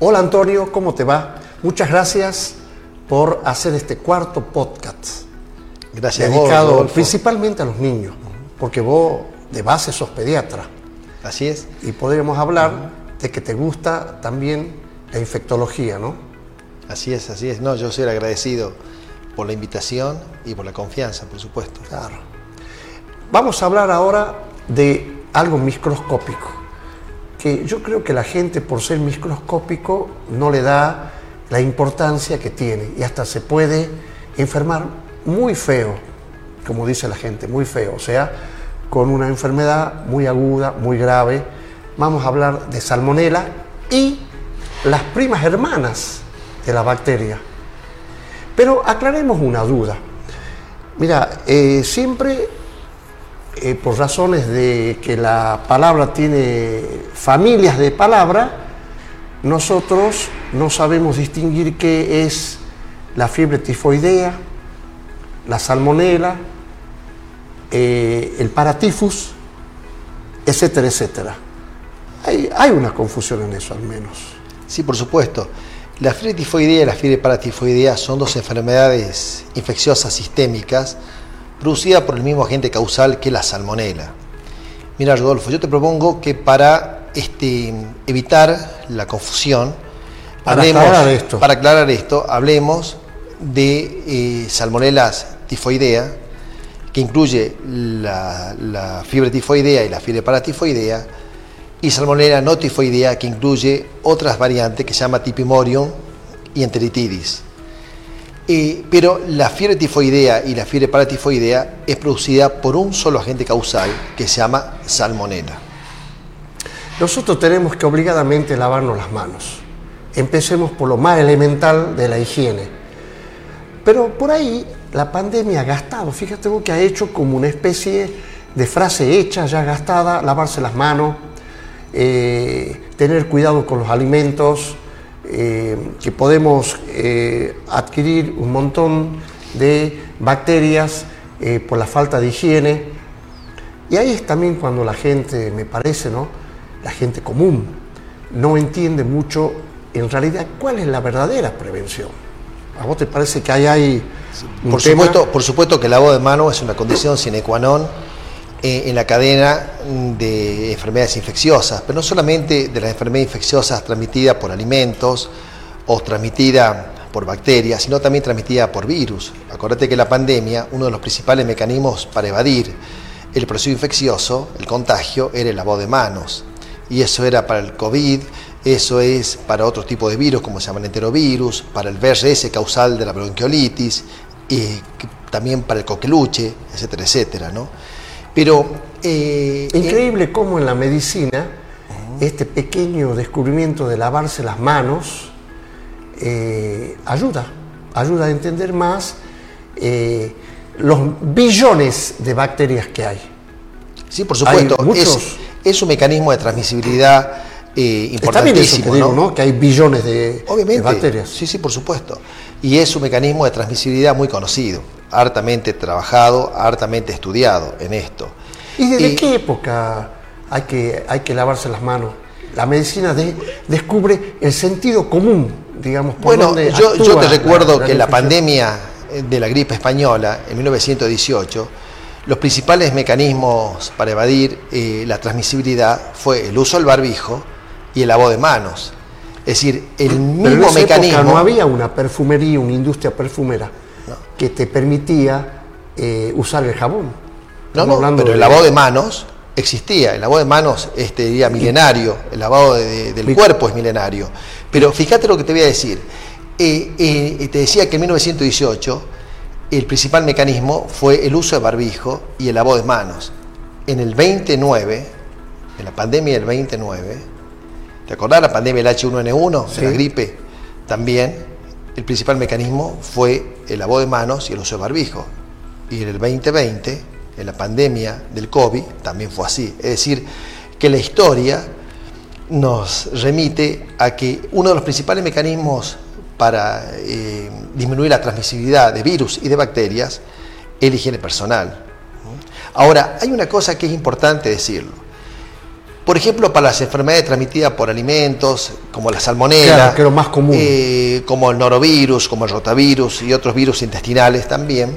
Hola Antonio, ¿cómo te va? Muchas gracias por hacer este cuarto podcast. Gracias. Dedicado principalmente a los niños, porque vos de base sos pediatra Así es. y podríamos hablar de que te gusta también la infectología, ¿no? Así es, así es. No, yo soy agradecido por la invitación y por la confianza, por supuesto. Claro. Vamos a hablar ahora de algo microscópico, que yo creo que la gente por ser microscópico no le da la importancia que tiene y hasta se puede enfermar muy feo, como dice la gente, muy feo, o sea, con una enfermedad muy aguda, muy grave. Vamos a hablar de salmonela y las primas hermanas de la bacteria. Pero aclaremos una duda. Mira, eh, siempre eh, por razones de que la palabra tiene familias de palabra, nosotros no sabemos distinguir qué es la fiebre tifoidea, la salmonela, eh, el paratifus, etcétera, etcétera. Hay, hay una confusión en eso al menos. Sí, por supuesto. La fiebre tifoidea y la fiebre paratifoidea son dos enfermedades infecciosas sistémicas producidas por el mismo agente causal que la salmonela. Mira, Rodolfo, yo te propongo que para este, evitar la confusión, Para aclarar esto. para aclarar esto, hablemos de eh, salmonelas tifoidea, que incluye la, la fiebre tifoidea y la fiebre paratifoidea, y salmonella no tifoidea, que incluye otras variantes que se llama tipimorium y enteritidis. Pero la fiebre tifoidea y la fiebre paratifoidea es producida por un solo agente causal que se llama salmonella. Nosotros tenemos que obligadamente lavarnos las manos. Empecemos por lo más elemental de la higiene. Pero por ahí la pandemia ha gastado, fíjate vos que ha hecho como una especie de frase hecha, ya gastada, lavarse las manos, eh, tener cuidado con los alimentos, eh, que podemos eh, adquirir un montón de bacterias eh, por la falta de higiene. Y ahí es también cuando la gente, me parece, ¿no? La gente común no entiende mucho en realidad cuál es la verdadera prevención. ¿A vos te parece que ahí hay un Por tema? supuesto, por supuesto que el lavado de manos es una condición sine qua non en la cadena de enfermedades infecciosas, pero no solamente de las enfermedades infecciosas transmitidas por alimentos o transmitidas por bacterias, sino también transmitidas por virus. Acuérdate que la pandemia, uno de los principales mecanismos para evadir el proceso infeccioso, el contagio, era el lavado de manos. Y eso era para el COVID, eso es para otro tipo de virus, como se llama el enterovirus, para el VRS causal de la bronquiolitis, y que- también para el coqueluche, etcétera, etcétera, ¿no? Pero... eh, Increíble cómo en la medicina este pequeño descubrimiento de lavarse las manos eh, ayuda, ayuda a entender más eh, los billones de bacterias que hay. Sí, por supuesto. Es, es un mecanismo de transmisibilidad eh, Está bien eso que importantísimo, digo, ¿no? ¿no? Que hay billones de, Obviamente. de bacterias. Sí, sí, por supuesto. Y es un mecanismo de transmisibilidad muy conocido, hartamente trabajado, hartamente estudiado en esto. ¿Y desde Y- qué época hay que, hay que lavarse las manos? La medicina de- descubre el sentido común, digamos, por Bueno, donde yo, yo te recuerdo la que la infección. pandemia de la gripe española en 1918, los principales mecanismos para evadir eh, la transmisibilidad fue el uso del barbijo y el lavado de manos. Es decir, el Pero en mismo esa época mecanismo... no había una perfumería, una industria perfumera que te permitía eh, usar el jabón. No, no, pero el lavado de manos existía, el lavado de manos este, diría milenario, el lavado de- del Mi- cuerpo es milenario. Pero fíjate lo que te voy a decir. Eh, eh, te decía que en 1918 el principal mecanismo fue el uso de barbijo y el lavado de manos. En el 29, en la pandemia del 29, ¿te acordás la pandemia del H1N1, Sí. de la gripe? También el principal mecanismo fue el lavado de manos y el uso de barbijo. Y en el 2020, en la pandemia del COVID, también fue así. Es decir, que la historia nos remite a que uno de los principales mecanismos para eh, disminuir la transmisibilidad de virus y de bacterias es la higiene personal. Ahora, hay una cosa que es importante decirlo. Por ejemplo, para las enfermedades transmitidas por alimentos, como la salmonela, Claro, que es lo más común. eh, como el norovirus, como el rotavirus y otros virus intestinales también.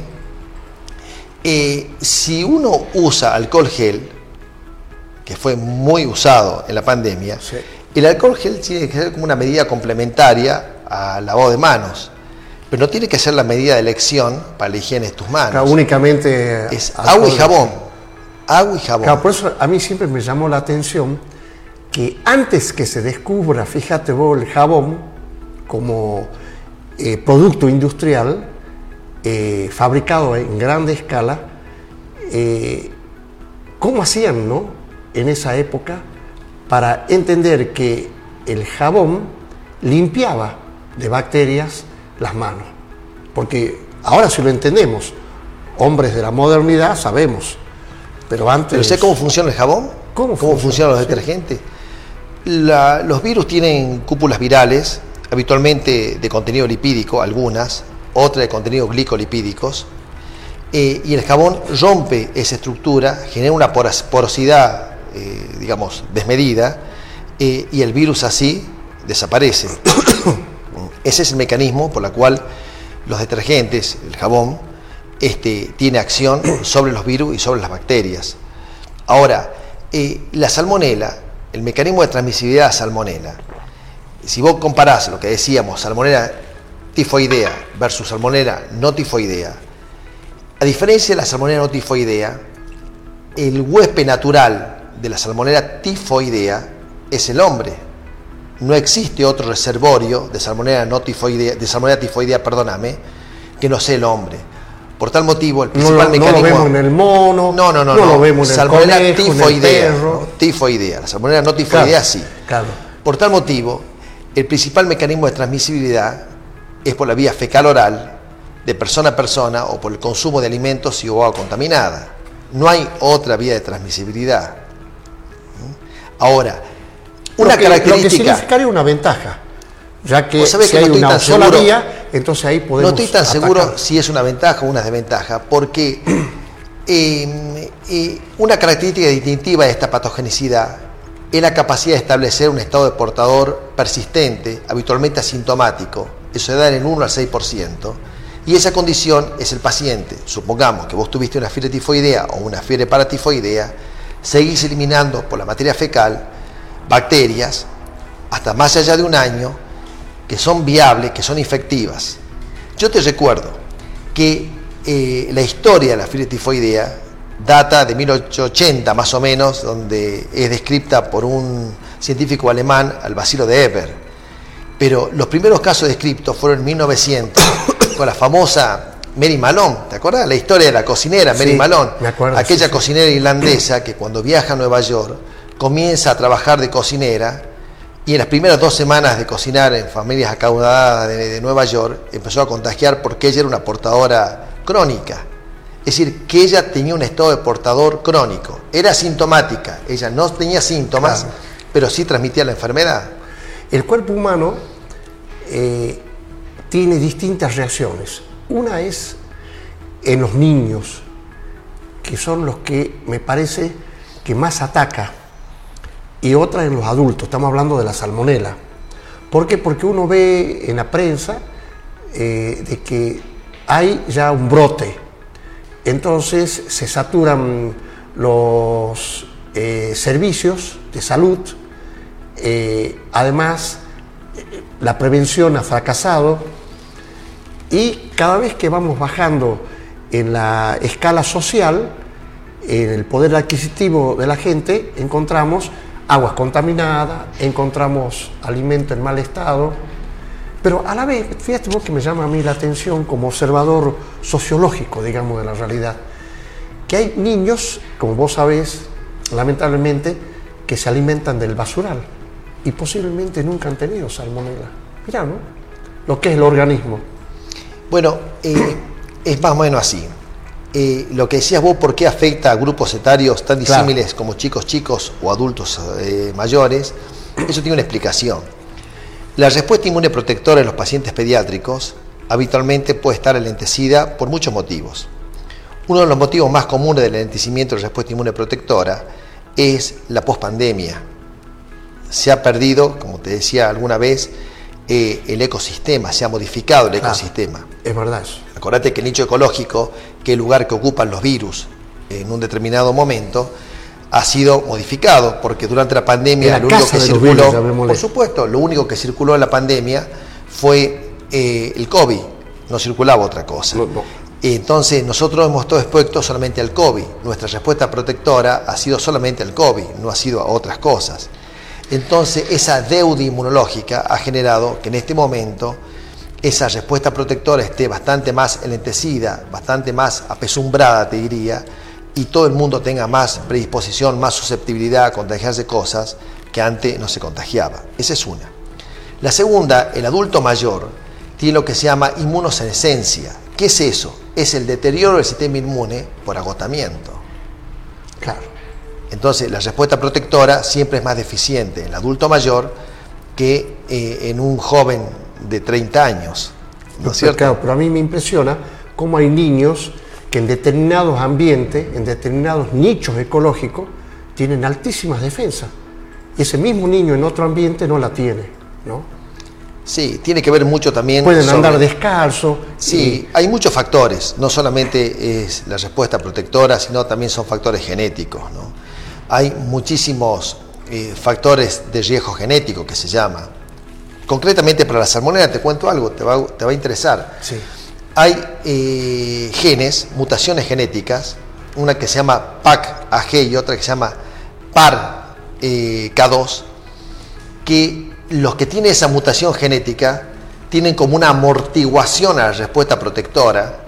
Eh, si uno usa alcohol gel, que fue muy usado en la pandemia, Sí. el alcohol gel tiene que ser como una medida complementaria al lavado de manos, pero no tiene que ser la medida de elección para la higiene de tus manos. Claro, únicamente es agua y jabón. Agua y jabón. Por eso a mí siempre me llamó la atención que antes que se descubra, fíjate vos, el jabón como eh, producto industrial eh, fabricado en grande escala, eh, ¿cómo hacían, no? En esa época, para entender que el jabón limpiaba de bacterias las manos. Porque ahora sí lo entendemos, hombres de la modernidad sabemos, pero antes... ¿Pero sé cómo funciona el jabón? ¿Cómo funcionan funciona? los detergentes? La- los virus tienen cúpulas virales, habitualmente de contenido lipídico, algunas, otras de contenido glicolipídicos, eh, y el jabón rompe esa estructura, genera una porosidad, eh, digamos, desmedida, eh, y el virus así desaparece. Ese es el mecanismo por el cual los detergentes, el jabón, este, tiene acción sobre los virus y sobre las bacterias. Ahora, eh, la salmonela, el mecanismo de transmisibilidad de salmonela, si vos comparás lo que decíamos, salmonela tifoidea versus salmonela no tifoidea, a diferencia de la salmonela no tifoidea, el huésped natural de la salmonela tifoidea es el hombre. No existe otro reservorio de salmonela no tifoidea, de salmonela tifoidea, perdóname, que no sea el hombre. Por tal motivo, el No principal lo, no lo vemos en el mono, no, no, no, lo vemos en el en tifoidea, perro. ¿no? tifoidea, la salmonela no tifoidea Claro, sí. claro. Por tal motivo, el principal mecanismo de transmisibilidad es por la vía fecal oral, de persona a persona o por el consumo de alimentos y o agua contaminada. No hay otra vía de transmisibilidad. ¿Mm? Ahora, una lo que, Lo que característica. significaría una ventaja, ya que sabés si que no hay estoy una sola seguro- vía, entonces ahí No podemos estoy tan atacar. seguro si es una ventaja o una desventaja, porque eh, eh, una característica distintiva de esta patogenicidad es la capacidad de establecer un estado de portador persistente, habitualmente asintomático, eso da en el 1 al 6%, y esa condición es el paciente. Supongamos que vos tuviste una fiebre tifoidea o una fiebre paratifoidea, seguís eliminando por la materia fecal bacterias hasta más allá de un año que son viables, que son infectivas. Yo te recuerdo que eh, la historia de la fiebre tifoidea data de 1880 más o menos, donde es descrita por un científico alemán, al bacilo de Eber. Pero los primeros casos descritos fueron en 1900, con la famosa Mary Malone. ¿Te acuerdas? La historia de la cocinera Mary Sí, Malone. me acuerdo, Aquella sí, sí. cocinera irlandesa que cuando viaja a Nueva York comienza a trabajar de cocinera y en las primeras dos semanas de cocinar en familias acaudadas de, de Nueva York empezó a contagiar porque ella era una portadora crónica. Es decir, que ella tenía un estado de portador crónico. Era sintomática, ella no tenía síntomas, Claro. pero sí transmitía la enfermedad. El cuerpo humano eh, tiene distintas reacciones. Una es en los niños, que son los que me parece que más ataca, y otra en los adultos. Estamos hablando de la salmonela. ¿Por qué? Porque uno ve en la prensa eh, de que hay ya un brote. Entonces se saturan los eh, servicios de salud, eh, además la prevención ha fracasado y cada vez que vamos bajando en la escala social, en el poder adquisitivo de la gente, encontramos aguas contaminadas, encontramos alimento en mal estado, pero a la vez, fíjate vos que me llama a mí la atención como observador sociológico, digamos, de la realidad, que hay niños, como vos sabés, lamentablemente, que se alimentan del basural y posiblemente nunca han tenido salmonela. Mirá, ¿no? Lo que es el organismo. Bueno, eh, es más o menos así. Eh, lo que decías vos, ¿por qué afecta a grupos etarios tan Claro. disímiles como chicos chicos o adultos eh, mayores? Eso tiene una explicación. La respuesta inmune protectora en los pacientes pediátricos habitualmente puede estar alentecida por muchos motivos. Uno de los motivos más comunes del alentecimiento de la respuesta inmune protectora es la pospandemia. Se ha perdido, como te decía alguna vez, eh, el ecosistema, se ha modificado el ecosistema. Es verdad eso. Acordate que el nicho ecológico, que el lugar que ocupan los virus en un determinado momento, ha sido modificado, porque durante la pandemia lo único que circuló, por supuesto, lo único que circuló en la pandemia fue eh, el COVID, no circulaba otra cosa. Entonces nosotros hemos estado expuestos solamente al COVID. Nuestra respuesta protectora ha sido solamente al COVID, no ha sido a otras cosas. Entonces esa deuda inmunológica ha generado que en este momento esa respuesta protectora esté bastante más enlentecida, bastante más apesumbrada, te diría, y todo el mundo tenga más predisposición, más susceptibilidad a contagiarse cosas que antes no se contagiaba. Esa es una. La segunda, el adulto mayor, tiene lo que se llama inmunosenescencia. ¿Qué es eso? Es el deterioro del sistema inmune por agotamiento. Claro. Entonces, la respuesta protectora siempre es más deficiente en el adulto mayor que eh, en un joven de 30 años. ¿No es cierto? Claro, pero a mí me impresiona cómo hay niños que en determinados ambientes, en determinados nichos ecológicos, tienen altísimas defensas. Y ese mismo niño en otro ambiente no la tiene, ¿no? Sí, tiene que ver mucho también. Pueden andar descalzo. Sí, hay muchos factores. No solamente es la respuesta protectora, sino también son factores genéticos. ¿no? Hay muchísimos eh, factores de riesgo genético que se llama. Concretamente para la salmonera, te cuento algo, te va, te va a interesar. Sí hay eh, genes, mutaciones genéticas, una que se llama PAC-AG y otra que se llama PAR-K2, que los que tienen esa mutación genética tienen como una amortiguación a la respuesta protectora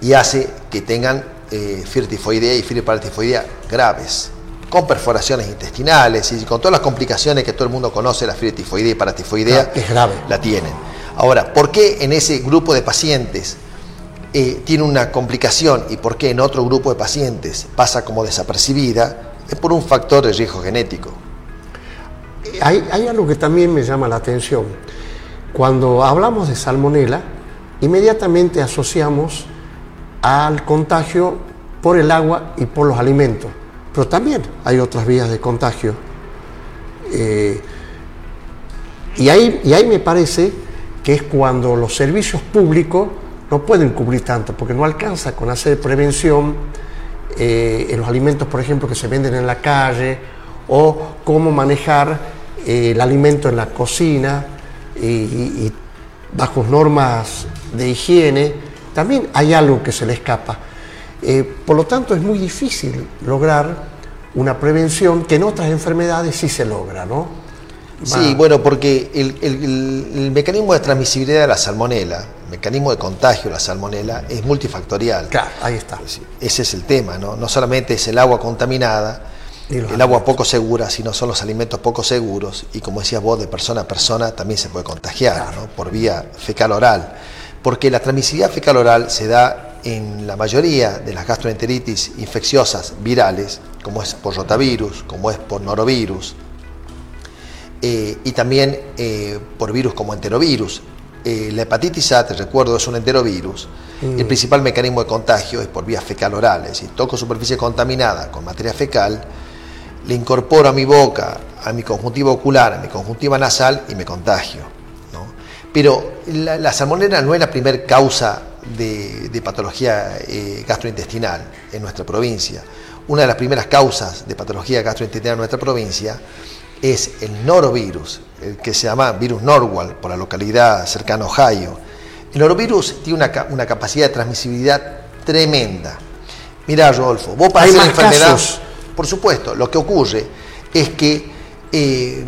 y hace que tengan eh, firtifoidea y fibroparatifoidea graves, con perforaciones intestinales y con todas las complicaciones que todo el mundo conoce, la firtifoidea y paratifoidea, es grave. la tienen. Ahora, ¿por qué en ese grupo de pacientes eh, tiene una complicación y por qué en otro grupo de pacientes pasa como desapercibida? Es por un factor de riesgo genético. Hay, algo que también me llama la atención. Cuando hablamos de salmonela, inmediatamente asociamos al contagio por el agua y por los alimentos. Pero también hay otras vías de contagio. Eh, y, ahí, y ahí me parece que es cuando los servicios públicos no pueden cubrir tanto, porque no alcanza con hacer prevención eh, en los alimentos, por ejemplo, que se venden en la calle, o cómo manejar eh, el alimento en la cocina y, bajo normas de higiene, también hay algo que se le escapa. Por lo tanto, es muy difícil lograr una prevención que en otras enfermedades sí se logra, ¿no? Sí, bueno, porque el, mecanismo de transmisibilidad de la salmonela, el mecanismo de contagio de la salmonela, es multifactorial. Claro, ahí está. Ese es el tema, ¿no? No solamente es el agua contaminada, el agua poco segura, sino son los alimentos poco seguros y como decías vos, de persona a persona también se puede contagiar, ¿no? Por vía fecal oral. Porque la transmisibilidad fecal oral se da en la mayoría de las gastroenteritis infecciosas virales, como es por rotavirus, como es por norovirus, eh, y también eh, por virus como enterovirus. Eh, la hepatitis A, te recuerdo, es un enterovirus. El mm. principal mecanismo de contagio es por vía fecal oral, es decir, toco superficie contaminada con materia fecal, le incorporo a mi boca, a mi conjuntiva ocular, a mi conjuntiva nasal y me contagio. Pero la, salmonera no es la primera causa de, de patología gastrointestinal en nuestra provincia. Una de las primeras causas de patología gastrointestinal en nuestra provincia es el norovirus, el que se llama virus Norwal, por la localidad cercana a Ohio. El norovirus tiene una, capacidad de transmisibilidad tremenda. Mira, Rodolfo, vos para hacer enfermedad, por supuesto, lo que ocurre es que eh,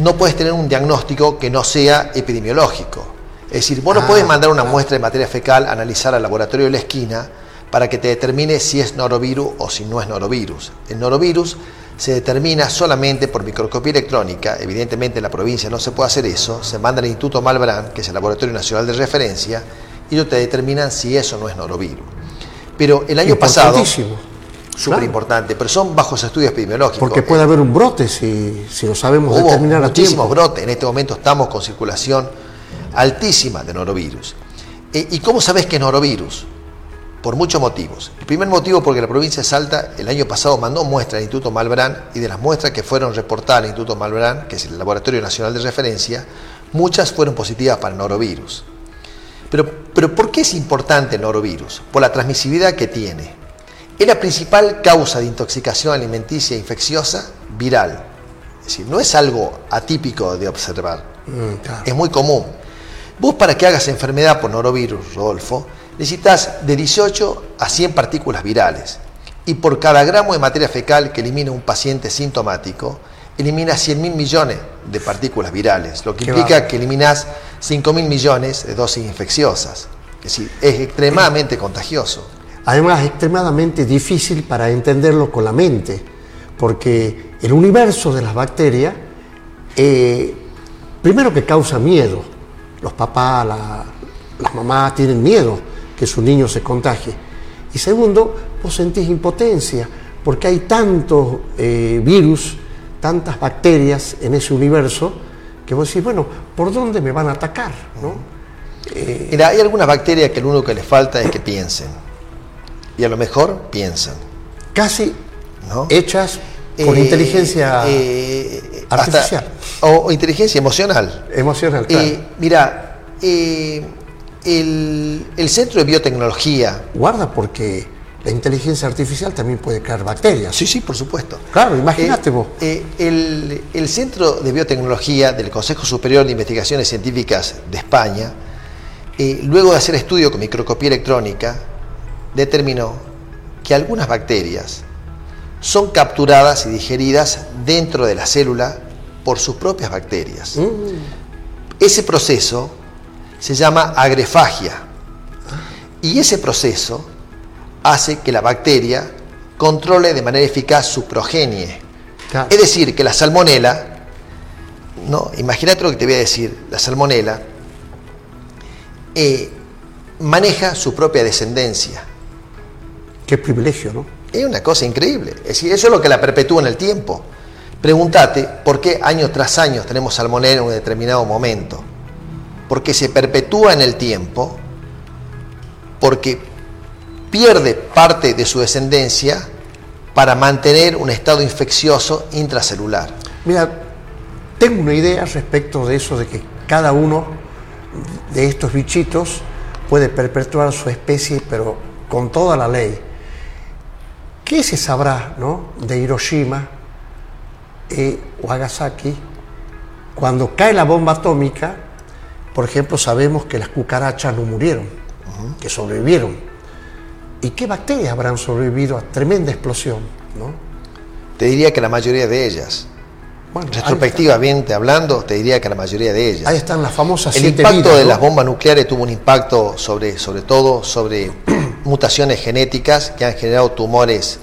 no puedes tener un diagnóstico que no sea epidemiológico. Es decir, vos no ah, puedes mandar una muestra de materia fecal a analizar al laboratorio de la esquina para que te determine si es norovirus o si no es norovirus. El norovirus se determina solamente por microscopía electrónica, evidentemente en la provincia no se puede hacer eso, se manda al Instituto Malbrán, que es el Laboratorio Nacional de Referencia, y ellos te determinan si eso no es norovirus. Pero el año pasado... Súper importante, pero son bajos estudios epidemiológicos. Porque puede haber un brote si, si lo sabemos Hubo determinar muchísimos brotes, en este momento estamos con circulación altísima de norovirus. Eh, ¿Y cómo sabes que es norovirus? por muchos motivos. El primer motivo porque la provincia de Salta el año pasado mandó muestras al Instituto Malbrán y de las muestras que fueron reportadas al Instituto Malbrán, que es el Laboratorio Nacional de Referencia, muchas fueron positivas para el norovirus. Pero, pero ¿por qué es importante el norovirus? Por la transmisibilidad que tiene. Es la principal causa de intoxicación alimenticia infecciosa viral. Es decir, no es algo atípico de observar. Mm, Es muy común. Vos para que hagas enfermedad por norovirus, Rodolfo, necesitas de 18 a 100 partículas virales. Y por cada gramo de materia fecal que elimina un paciente sintomático, elimina 100 mil millones de partículas virales, lo que Qué implica que eliminás 5 mil millones de dosis infecciosas. Es decir, es extremadamente contagioso. Además, extremadamente difícil para entenderlo con la mente, porque el universo de las bacterias, eh, primero que causa miedo, los papás, la- las mamás tienen miedo que su niño se contagie. Y segundo, vos sentís impotencia, porque hay tantos eh, virus, tantas bacterias en ese universo, que vos decís, bueno, ¿por dónde me van a atacar? ¿no? Mira, hay algunas bacterias que lo único que les falta es que piensen. Y a lo mejor piensan. Casi ¿no? hechas con Eh, inteligencia eh, artificial. hasta- o, o inteligencia emocional. emocional. claro. Eh, mira, eh, el, el Centro de Biotecnología. Guarda porque la inteligencia artificial también puede crear bacterias. Sí, sí, por supuesto. Claro, imagínate vos. Eh, el, el Centro de Biotecnología del Consejo Superior de Investigaciones Científicas de España, eh, luego de hacer estudio con microscopía electrónica, determinó que algunas bacterias son capturadas y digeridas dentro de la célula por sus propias bacterias. Mm, Ese proceso se llama agrefagia y ese proceso hace que la bacteria controle de manera eficaz su progenie. claro. Es decir, que la salmonela, no, imagínate lo que te voy a decir, la salmonela eh, maneja su propia descendencia. Qué privilegio, ¿no? Es una cosa increíble. Es decir, eso es lo que la perpetúa en el tiempo. Pregúntate por qué año tras año tenemos salmonela en un determinado momento. Porque se perpetúa en el tiempo, porque pierde parte de su descendencia para mantener un estado infeccioso intracelular. Mira, tengo una idea respecto de eso, de que cada uno de estos bichitos puede perpetuar su especie, pero con toda la ley. ¿Qué se sabrá ¿no? de Hiroshima o Nagasaki cuando cae la bomba atómica? Por ejemplo, sabemos que las cucarachas no murieron, que sobrevivieron. ¿Y qué bacterias habrán sobrevivido a tremenda explosión? ¿no? Te diría que la mayoría de ellas. Bueno, Retrospectivamente hablando, te diría que la mayoría de ellas. Ahí están las famosas El siete impacto vidas, de ¿no? las bombas nucleares tuvo un impacto sobre, sobre todo sobre mutaciones genéticas que han generado tumores,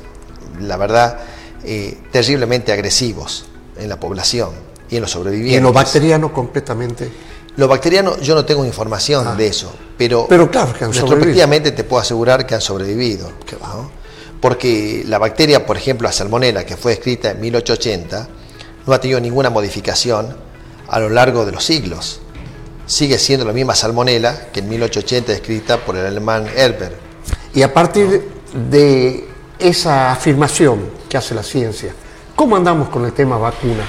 la verdad, eh, terriblemente agresivos en la población y en los sobrevivientes. Y en lo bacteriano completamente. Lo bacteriano, yo no tengo información Ah. de eso, pero, Pero claro que han retrospectivamente te puedo asegurar que han sobrevivido. Qué va. ¿no? Porque la bacteria, por ejemplo, la salmonela, que fue escrita en 1880, no ha tenido ninguna modificación a lo largo de los siglos. Sigue siendo la misma salmonela que en 1880 escrita por el alemán Herber. Y a partir de esa afirmación que hace la ciencia, ¿cómo andamos con el tema vacuna?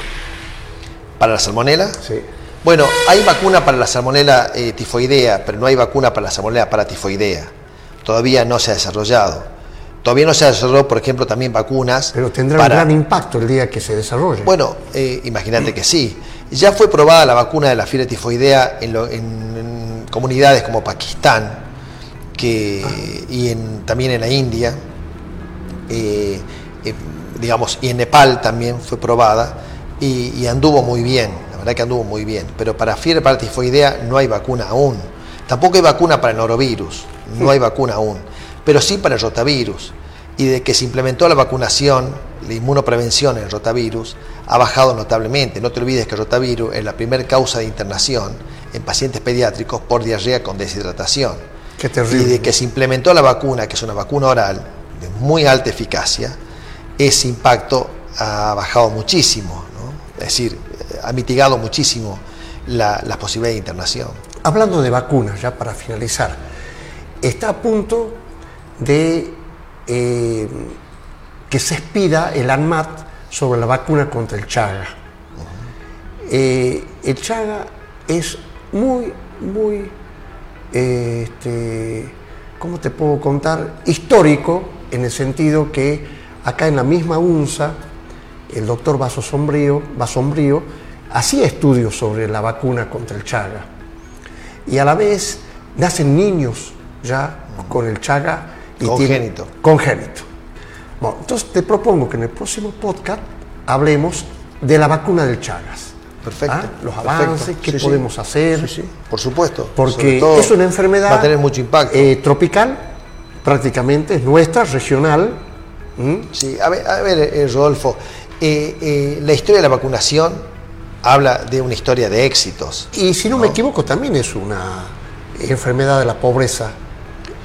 ¿Para la salmonela? Sí. Bueno, hay vacuna para la salmonela eh, tifoidea, pero no hay vacuna para la salmonela paratifoidea. Todavía no se ha desarrollado. Todavía no se ha desarrollado, por ejemplo, también vacunas. Pero tendrá para- un gran impacto el día que se desarrolle. Bueno, eh, imagínate que sí. Ya fue probada la vacuna de la fiebre tifoidea en, lo- en- en comunidades como Pakistán que, y en- también en la India, eh, eh, digamos, y en Nepal también fue probada y, y anduvo muy bien, la verdad que anduvo muy bien. Pero para fiebre para tifoidea no hay vacuna aún. Tampoco hay vacuna para el norovirus, no hay vacuna aún, pero sí para el rotavirus. Y de que se implementó la vacunación, la inmunoprevención en el rotavirus, ha bajado notablemente. No te olvides que el rotavirus es la primera causa de internación en pacientes pediátricos por diarrea con deshidratación. Qué terrible. Y de que se implementó la vacuna, que es una vacuna oral de muy alta eficacia, ese impacto ha bajado muchísimo, ¿no? es decir, eh, ha mitigado muchísimo la, las posibilidades de internación. Hablando de vacunas, ya para finalizar, está a punto de eh, que se expida el ANMAT sobre la vacuna contra el Chaga. Eh, el Chaga es muy, muy, eh, este, ¿cómo te puedo contar? Histórico en el sentido que acá en la misma UNSA, el doctor Vaso Sombrío, hacía estudios sobre la vacuna contra el Chaga. Y a la vez nacen niños ya con el Chaga. Y congénito. congénito. Bueno, entonces te propongo que en el próximo podcast hablemos de la vacuna del Chagas. Perfecto. ¿Ah? Los avances, qué podemos hacer. Sí, por supuesto. Porque es una enfermedad. Va a tener mucho impacto. Eh, tropical, prácticamente, es nuestra, regional. Sí, a ver, a ver eh, Rodolfo, eh, la historia de la vacunación habla de una historia de éxitos. Y si no, me equivoco, también es una enfermedad de la pobreza.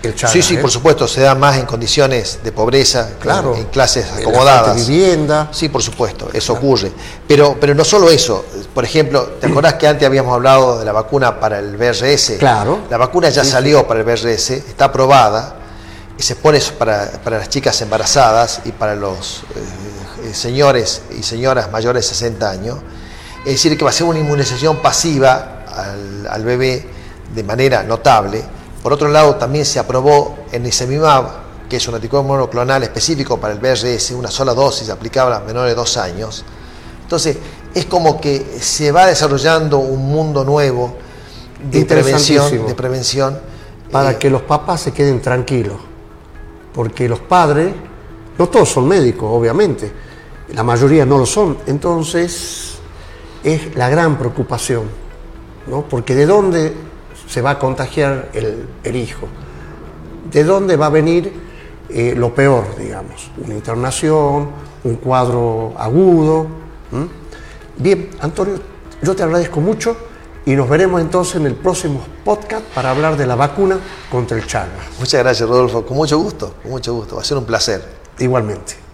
El Chagas, sí, sí, por supuesto, se da más en condiciones de pobreza, claro, en, clases acomodadas. De vivienda. Sí, por supuesto, eso ocurre. Pero, pero no solo eso. Por ejemplo, ¿te acordás que antes habíamos hablado de la vacuna para el BRS? Claro. La vacuna ya salió para el BRS, está aprobada se pone para, para las chicas embarazadas y para los eh, señores y señoras mayores de 60 años. Es decir, que va a ser una inmunización pasiva al, al bebé de manera notable. Por otro lado, también se aprobó el Nisemimab, que es un anticuerpo monoclonal específico para el BRS, una sola dosis aplicable a menores de dos años. Entonces, es como que se va desarrollando un mundo nuevo de prevención, de prevención. Para eh, que los papás se queden tranquilos porque los padres, no todos son médicos, obviamente, la mayoría no lo son, entonces es la gran preocupación, ¿no? porque de dónde se va a contagiar el, hijo, de dónde va a venir eh, lo peor, digamos, una internación, un cuadro agudo. Bien, Antonio, yo te agradezco mucho y nos veremos entonces en el próximo podcast para hablar de la vacuna contra el Chagas. Muchas gracias, Rodolfo. Con mucho gusto, con mucho gusto. Va a ser un placer. Igualmente.